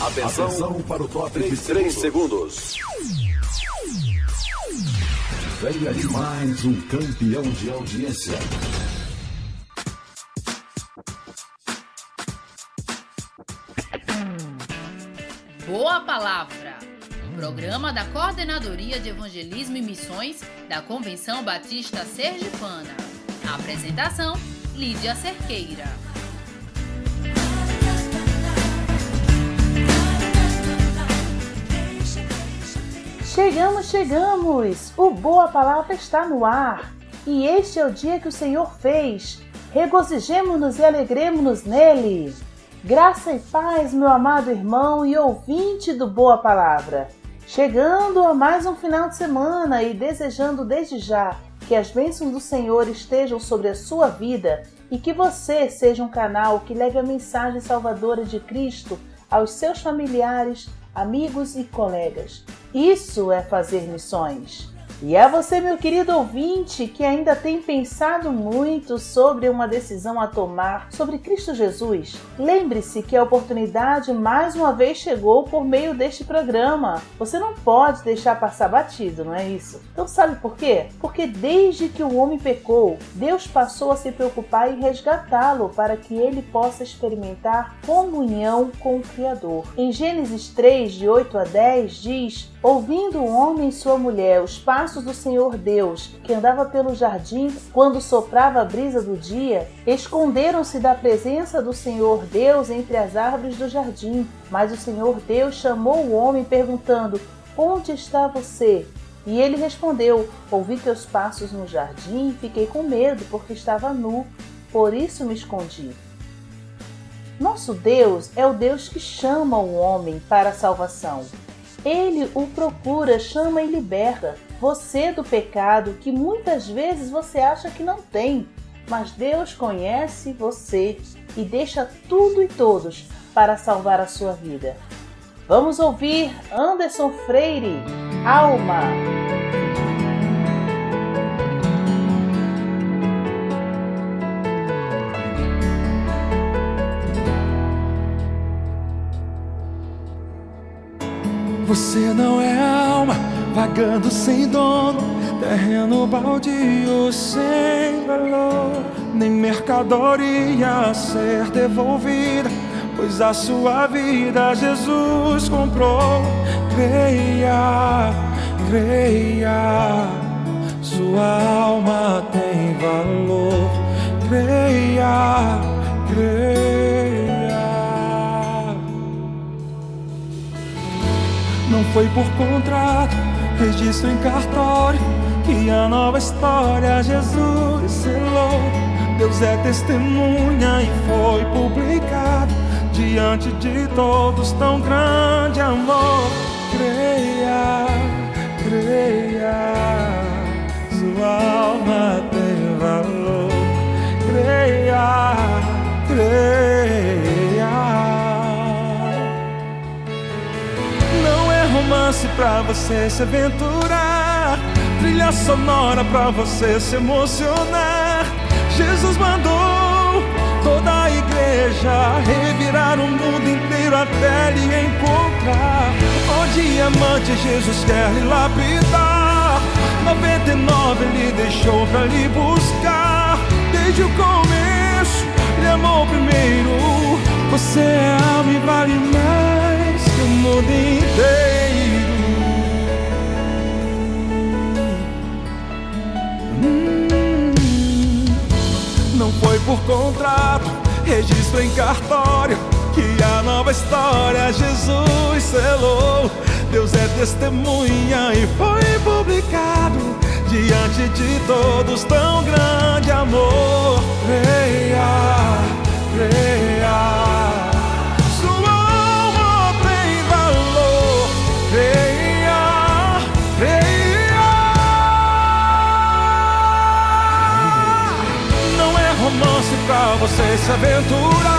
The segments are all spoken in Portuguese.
Atenção, Atenção para o top de 3 segundos. Venha de mais um campeão de audiência. Boa Palavra. Programa da Coordenadoria de Evangelismo e Missões da Convenção Batista Sergipana. apresentação: Lídia Cerqueira. Chegamos, chegamos! O Boa Palavra está no ar e este é o dia que o Senhor fez. Regozijemo-nos e alegremos-nos nele. Graça e paz, meu amado irmão e ouvinte do Boa Palavra. Chegando a mais um final de semana e desejando desde já que as bênçãos do Senhor estejam sobre a sua vida e que você seja um canal que leve a mensagem salvadora de Cristo aos seus familiares, amigos e colegas. Isso é fazer missões. E é você, meu querido ouvinte, que ainda tem pensado muito sobre uma decisão a tomar sobre Cristo Jesus. Lembre-se que a oportunidade mais uma vez chegou por meio deste programa. Você não pode deixar passar batido, não é isso? Então, sabe por quê? Porque desde que o homem pecou, Deus passou a se preocupar em resgatá-lo para que ele possa experimentar comunhão com o Criador. Em Gênesis 3, de 8 a 10, diz Ouvindo o homem e sua mulher os passos do Senhor Deus, que andava pelo jardim quando soprava a brisa do dia, esconderam-se da presença do Senhor Deus entre as árvores do jardim. Mas o Senhor Deus chamou o homem, perguntando: Onde está você? E ele respondeu: Ouvi teus passos no jardim e fiquei com medo, porque estava nu, por isso me escondi. Nosso Deus é o Deus que chama o homem para a salvação. Ele o procura, chama e liberta você do pecado que muitas vezes você acha que não tem, mas Deus conhece você e deixa tudo e todos para salvar a sua vida. Vamos ouvir Anderson Freire, Alma. Você não é alma, vagando sem dono, terreno baldio sem valor, nem mercadoria a ser devolvida, pois a sua vida Jesus comprou. Creia, creia, sua alma tem valor. Creia, creia. Foi por contrato, registro em cartório Que a nova história Jesus selou. Deus é testemunha e foi publicado Diante de todos tão grande amor. Creia, creia Sua alma tem valor. Creia, creia romance pra você se aventurar, trilha sonora pra você se emocionar. Jesus mandou toda a igreja revirar o mundo inteiro até lhe encontrar. O diamante Jesus quer lhe lapidar, 99 ele deixou pra lhe buscar. Desde o começo, lhe amou primeiro. Em cartório Que a nova história Jesus selou. Deus é testemunha e foi publicado Diante de todos tão grande amor. Creia, creia. Pra você se aventurar,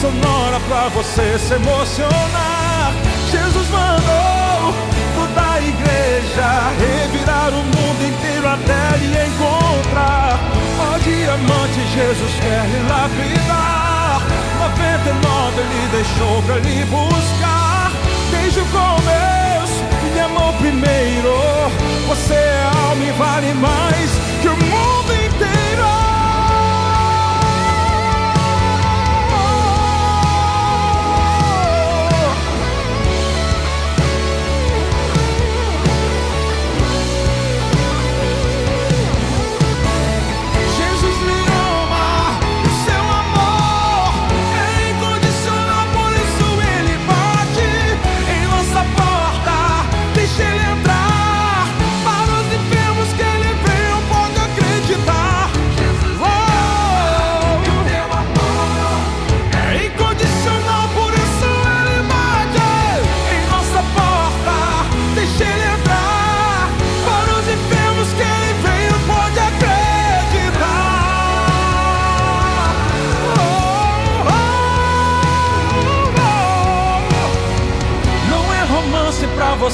sonora pra você se emocionar. Jesus mandou toda a igreja revirar o mundo inteiro até lhe encontrar. Ó diamante, Jesus quer lhe lapidar. 99 ele deixou pra lhe buscar. Desde o começo, me amou primeiro. Você é alma e vale mais que o mundo inteiro.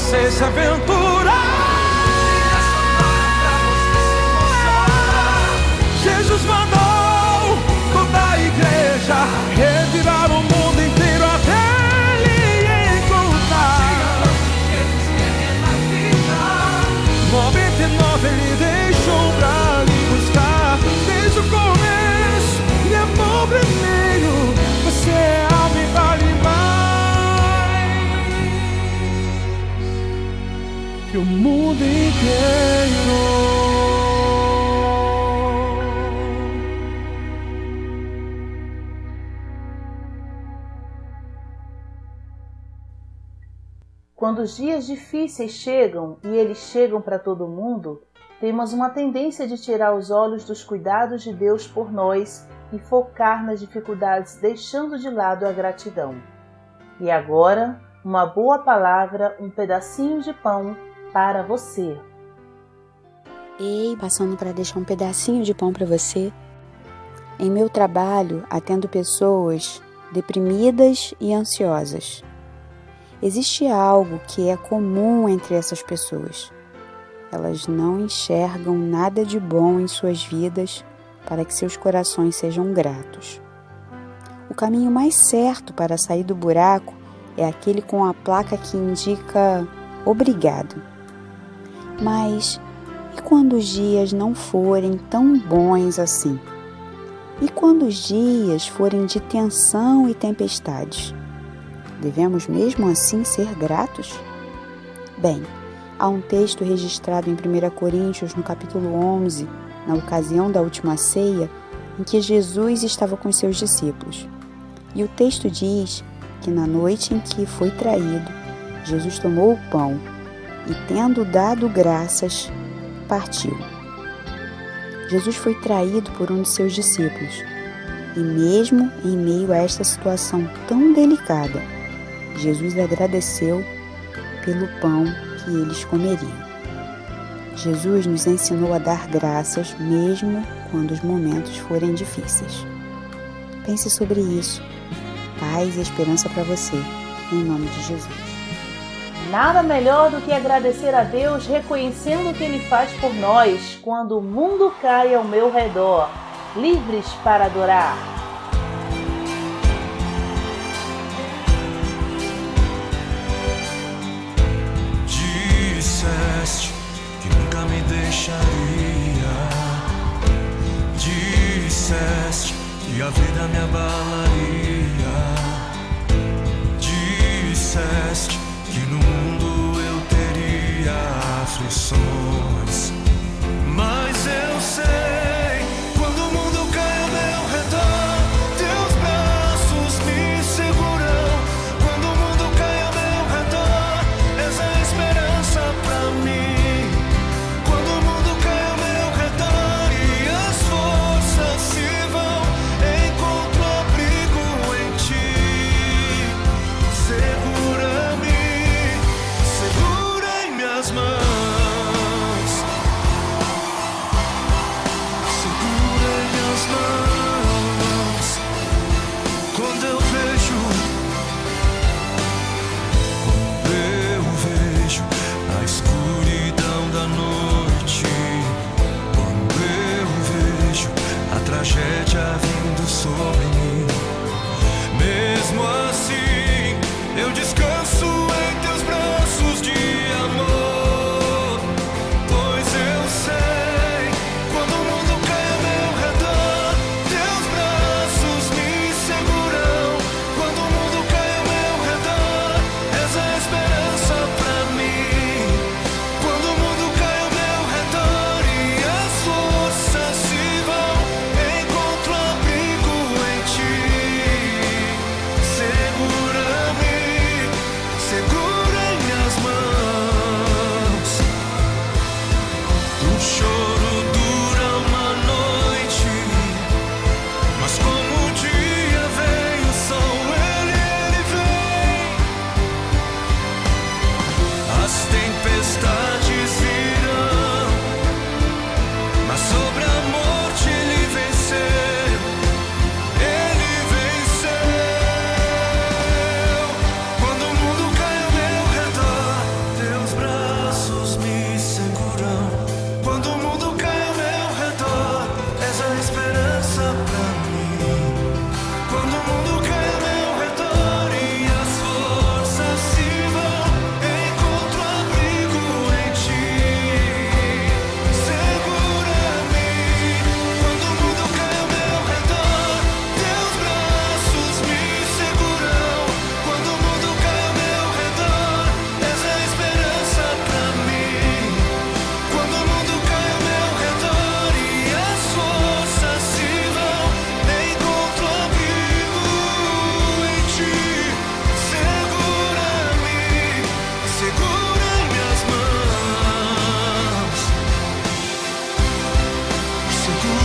Você se. Quando os dias difíceis chegam e eles chegam para todo mundo, temos uma tendência de tirar os olhos dos cuidados de Deus por nós e focar nas dificuldades, deixando de lado a gratidão. E agora, uma boa palavra, um pedacinho de pão para você. Ei, passando para deixar um pedacinho de pão para você. Em meu trabalho, atendo pessoas deprimidas e ansiosas. Existe algo que é comum entre essas pessoas. Elas não enxergam nada de bom em suas vidas para que seus corações sejam gratos. O caminho mais certo para sair do buraco é aquele com a placa que indica obrigado. Mas e quando os dias não forem tão bons assim? E quando os dias forem de tensão e tempestades? Devemos mesmo assim ser gratos? Bem, há um texto registrado em 1 Coríntios, no capítulo 11, na ocasião da última ceia, em que Jesus estava com seus discípulos. E o texto diz que na noite em que foi traído, Jesus tomou o pão e, tendo dado graças, partiu. Jesus foi traído por um de seus discípulos e, mesmo em meio a esta situação tão delicada, Jesus agradeceu pelo pão que eles comeriam. Jesus nos ensinou a dar graças mesmo quando os momentos forem difíceis. Pense sobre isso. Paz e esperança para você, em nome de Jesus. Nada melhor do que agradecer a Deus reconhecendo o que Ele faz por nós quando o mundo cai ao meu redor, livres para adorar. Disseste que nunca me deixaria. Disseste que a vida me abalaria. Aflições. Mas tragédia vindo sobre mim. Mesmo a so do.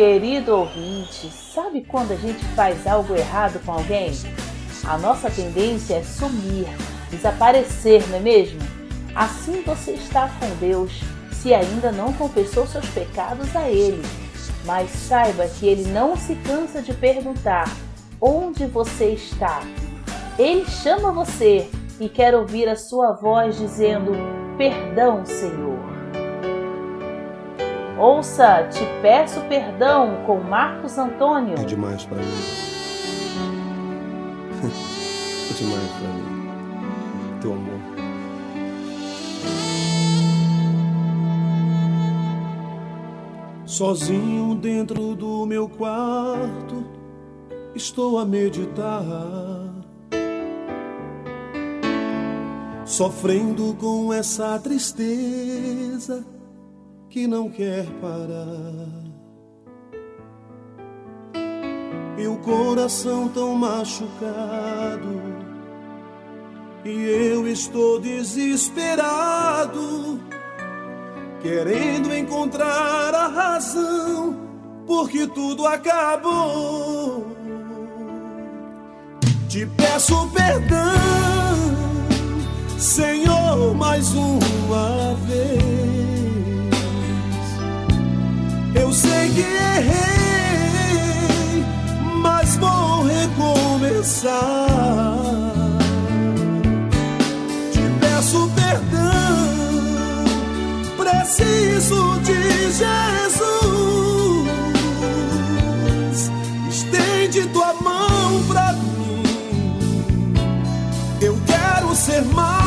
Querido ouvinte, sabe quando a gente faz algo errado com alguém? A nossa tendência é sumir, desaparecer, não é mesmo? Assim você está com Deus, se ainda não confessou seus pecados a Ele. Mas saiba que Ele não se cansa de perguntar onde você está. Ele chama você e quer ouvir a sua voz dizendo: Perdão, Senhor. Ouça Te Peço Perdão com Marcos Antônio. É demais para mim. é demais para mim. Teu amor. Sozinho dentro do meu quarto, estou a meditar. Sofrendo com essa tristeza que não quer parar. E o coração tão machucado, e eu estou desesperado, querendo encontrar a razão, porque tudo acabou. Te peço perdão, Senhor, mais uma vez errei, mas vou recomeçar. Te peço perdão, preciso de Jesus. Estende tua mão pra mim. Eu quero ser mais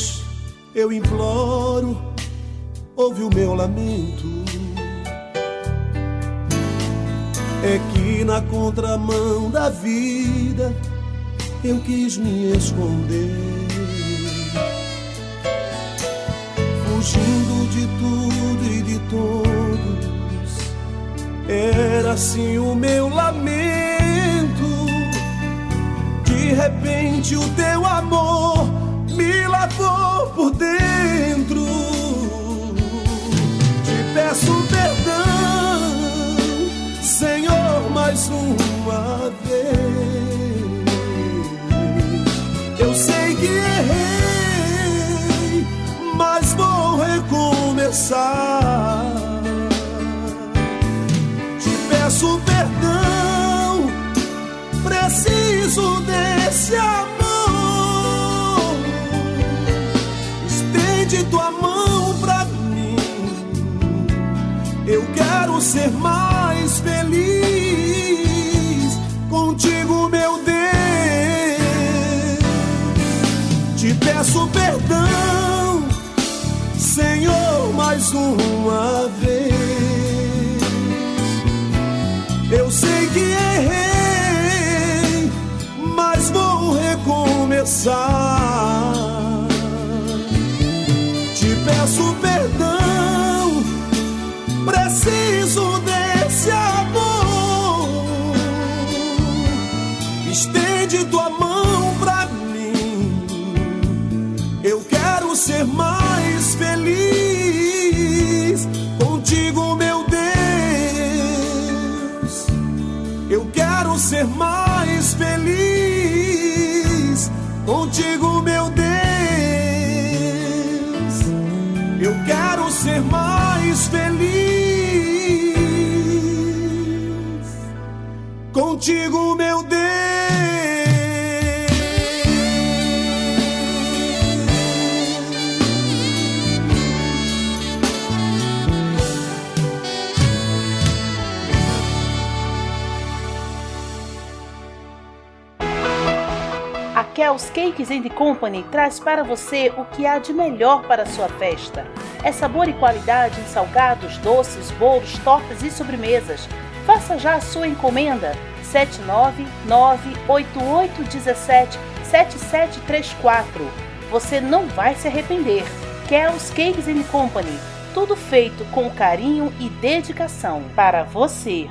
joelhos eu imploro, ouve o meu lamento. É que na contramão da vida eu quis me esconder, fugindo de tudo e de todos. Era assim o meu lamento. De repente o teu amor me lavou por dentro. Te peço perdão, Senhor, mais uma vez. Eu sei que errei, mas vou recomeçar. Te peço perdão, preciso desse amor. Tua mão pra mim. Eu quero ser mais feliz contigo, meu Deus. Te peço perdão, Senhor, mais uma vez. Ser mais feliz contigo, meu Deus. A Kel's Cakes and Company traz para você o que há de melhor para a sua festa. É sabor e qualidade em salgados, doces, bolos, tortas e sobremesas. Faça já a sua encomenda 79988177734. Você não vai se arrepender. Kel's Cakes Company. Tudo feito com carinho e dedicação para você.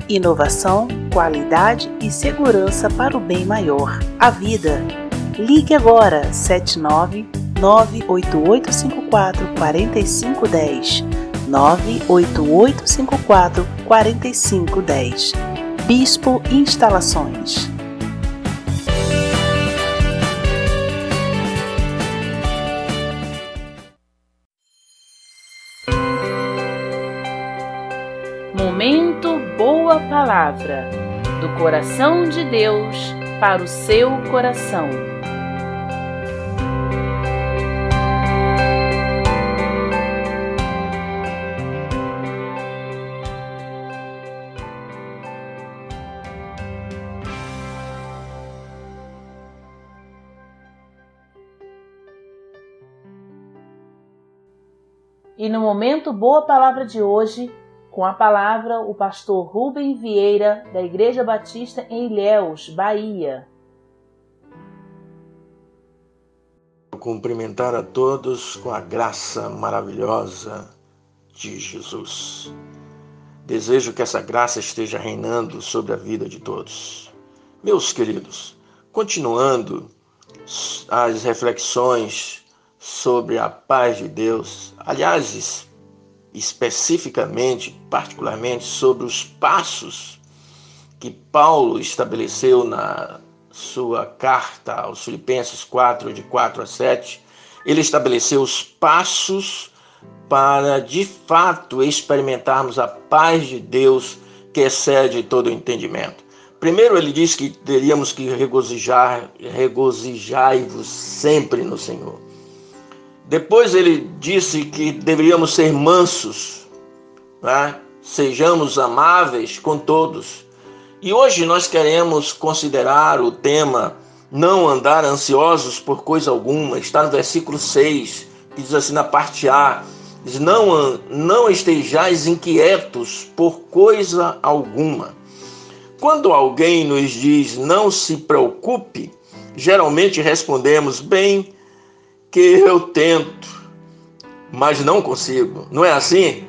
Inovação, qualidade e segurança para o bem maior, a vida. Ligue agora 79 98854 4510 98854 4510 Bispo Instalações Boa Palavra do coração de Deus para o seu coração. E no momento Boa Palavra de hoje, com a palavra, o pastor Rubem Vieira, da Igreja Batista em Ilhéus, Bahia. Cumprimentar a todos com a graça maravilhosa de Jesus. Desejo que essa graça esteja reinando sobre a vida de todos. Meus queridos, continuando as reflexões sobre a paz de Deus, aliás, especificamente, particularmente, sobre os passos que Paulo estabeleceu na sua carta aos Filipenses 4, de 4 a 7. Ele estabeleceu os passos para, de fato, experimentarmos a paz de Deus que excede todo o entendimento. Primeiro, ele diz que teríamos que regozijar, regozijai-vos sempre no Senhor. Depois ele disse que deveríamos ser mansos, né? sejamos amáveis com todos. E hoje nós queremos considerar o tema não andar ansiosos por coisa alguma. Está no versículo 6, que diz assim na parte A, diz, não, não estejais inquietos por coisa alguma. Quando alguém nos diz não se preocupe, geralmente respondemos, bem, que eu tento, mas não consigo. Não é assim?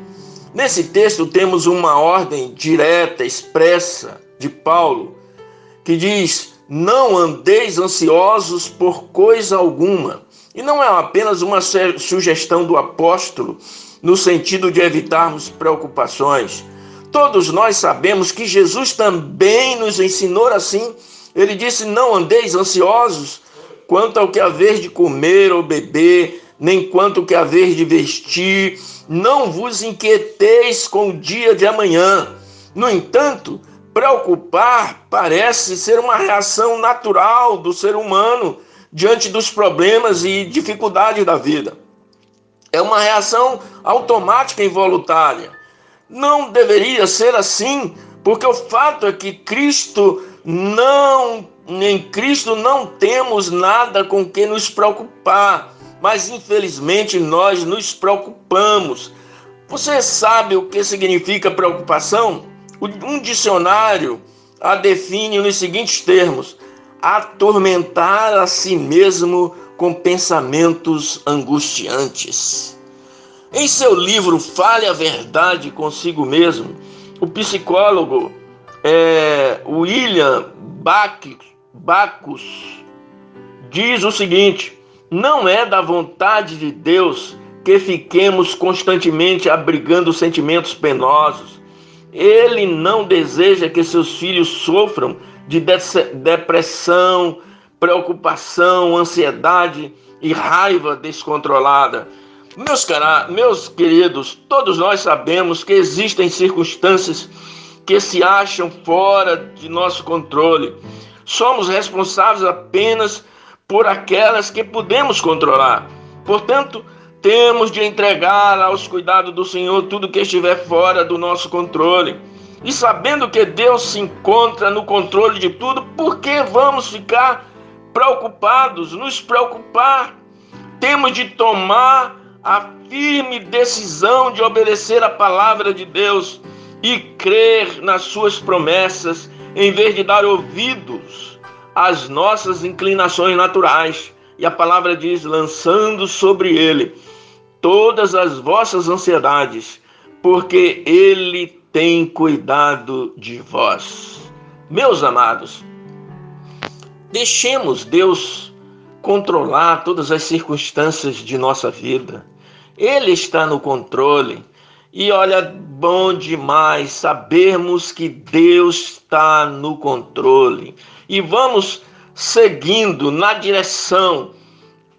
Nesse texto temos uma ordem direta, expressa de Paulo, que diz: Não andeis ansiosos por coisa alguma. E não é apenas uma sugestão do apóstolo no sentido de evitarmos preocupações. Todos nós sabemos que Jesus também nos ensinou assim. Ele disse: Não andeis ansiosos quanto ao que haver de comer ou beber, nem quanto ao que haver de vestir, não vos inquieteis com o dia de amanhã. No entanto, preocupar parece ser uma reação natural do ser humano diante dos problemas e dificuldades da vida. É uma reação automática e involuntária. Não deveria ser assim, porque o fato é que Cristo não, em Cristo não temos nada com que nos preocupar, mas infelizmente nós nos preocupamos. Você sabe o que significa preocupação? Um dicionário a define nos seguintes termos: atormentar a si mesmo com pensamentos angustiantes. Em seu livro Fale a Verdade Consigo Mesmo, o psicólogo é, William Bacchus diz o seguinte: não é da vontade de Deus que fiquemos constantemente abrigando sentimentos penosos. Ele não deseja que seus filhos sofram de depressão, preocupação, ansiedade e raiva descontrolada. Meus, meus queridos, todos nós sabemos que existem circunstâncias que se acham fora de nosso controle. Somos responsáveis apenas por aquelas que podemos controlar. Portanto, temos de entregar aos cuidados do Senhor tudo que estiver fora do nosso controle. E sabendo que Deus se encontra no controle de tudo, por que vamos ficar preocupados, nos preocupar? Temos de tomar a firme decisão de obedecer a palavra de Deus e crer nas suas promessas, em vez de dar ouvidos às nossas inclinações naturais. E a palavra diz: lançando sobre ele todas as vossas ansiedades, porque ele tem cuidado de vós. Meus amados, deixemos Deus controlar todas as circunstâncias de nossa vida. Ele está no controle. E olha, bom demais sabermos que Deus está no controle. E vamos seguindo na direção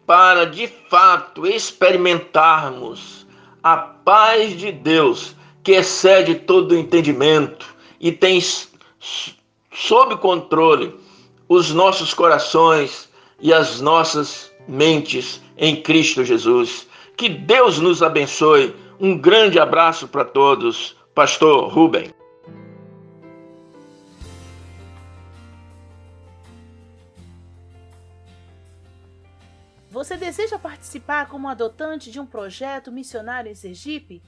para de fato experimentarmos a paz de Deus que excede todo o entendimento e tem sob controle os nossos corações e as nossas mentes em Cristo Jesus. Que Deus nos abençoe. Um grande abraço para todos. Pastor Rubem. Você deseja participar como adotante de um projeto missionário em Sergipe?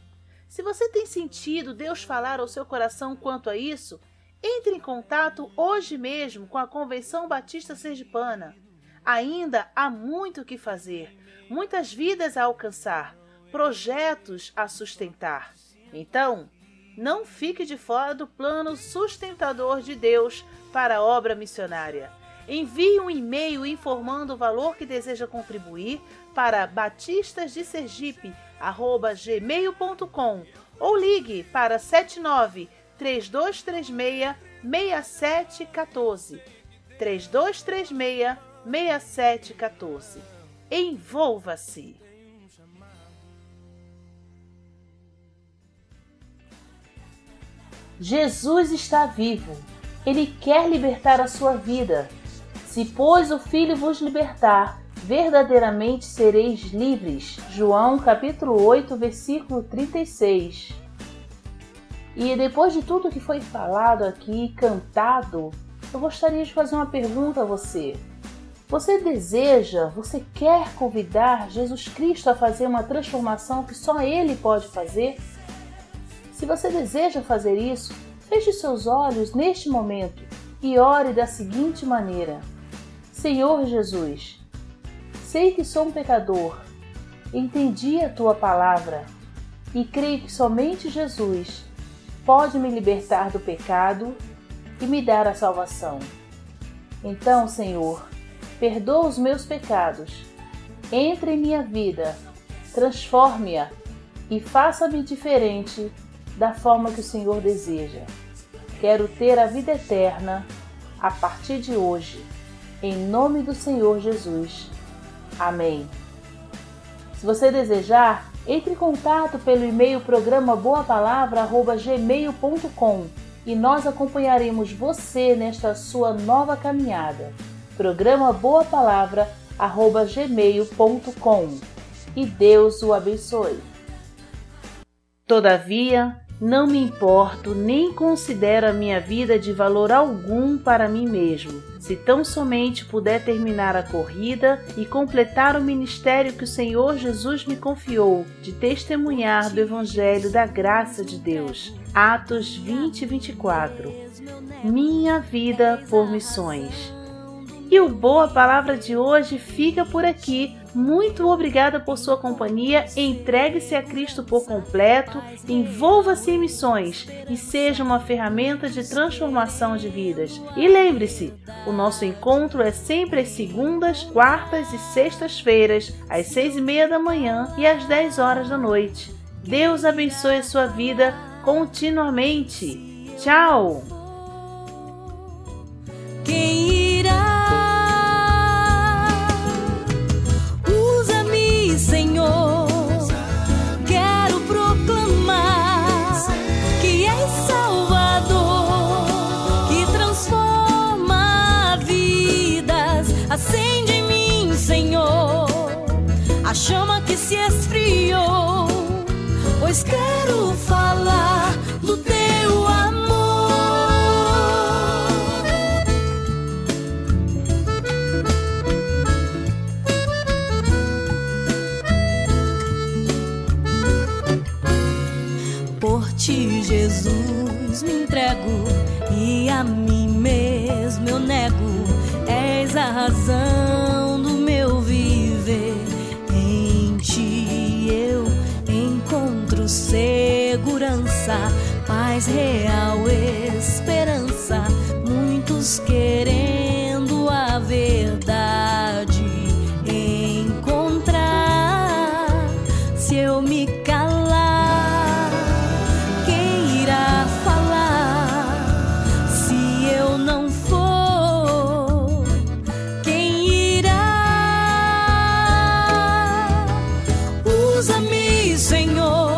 Se você tem sentido Deus falar ao seu coração quanto a isso, entre em contato hoje mesmo com a Convenção Batista Sergipana. Ainda há muito o que fazer muitas vidas a alcançar, projetos a sustentar. Então, não fique de fora do plano sustentador de Deus para a obra missionária. Envie um e-mail informando o valor que deseja contribuir para batistasdesergipe@gmail.com ou ligue para 79 3236 6714. 3236 6714 Envolva-se. Jesus está vivo. Ele quer libertar a sua vida. Se, pois, o Filho vos libertar, verdadeiramente sereis livres. João capítulo 8, versículo 36. E depois de tudo que foi falado aqui, cantado, eu gostaria de fazer uma pergunta a você. Você deseja, você quer convidar Jesus Cristo a fazer uma transformação que só Ele pode fazer? Se você deseja fazer isso, feche seus olhos neste momento e ore da seguinte maneira: Senhor Jesus, sei que sou um pecador, entendi a tua palavra e creio que somente Jesus pode me libertar do pecado e me dar a salvação. Então, Senhor, perdoa os meus pecados, entre em minha vida, transforme-a e faça-me diferente da forma que o Senhor deseja. Quero ter a vida eterna a partir de hoje, em nome do Senhor Jesus. Amém. Se você desejar, entre em contato pelo e-mail programa boapalavra@gmail.com e nós acompanharemos você nesta sua nova caminhada programa Boa Palavra arroba gmail.com e Deus o abençoe. Todavia, Não me importo nem considero a minha vida de valor algum para mim mesmo. Se tão somente puder terminar a corrida e completar o ministério que o Senhor Jesus me confiou de testemunhar do Evangelho da graça de Deus. Atos 20 e 24. Minha vida por missões. E o Boa Palavra de hoje fica por aqui. Muito obrigada por sua companhia. Entregue-se a Cristo por completo, envolva-se em missões e seja uma ferramenta de transformação de vidas. E lembre-se, o nosso encontro é sempre às segundas, quartas e sextas-feiras, às seis e meia da manhã e às dez horas da noite. Deus abençoe a sua vida continuamente. Tchau! chama pois paz real, esperança. Muitos querendo a verdade encontrar. Se eu me calar, quem irá falar? Se eu não for, quem irá? Usa-me, Senhor.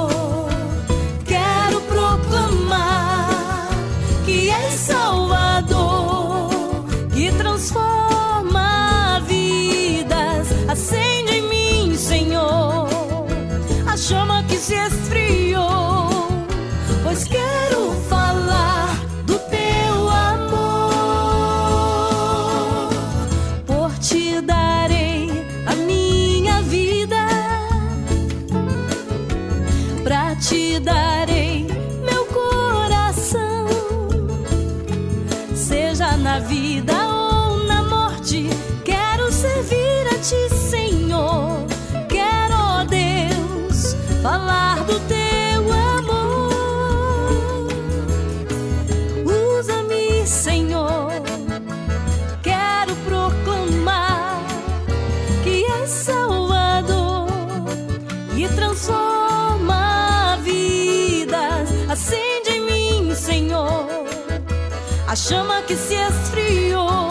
A chama que se esfriou,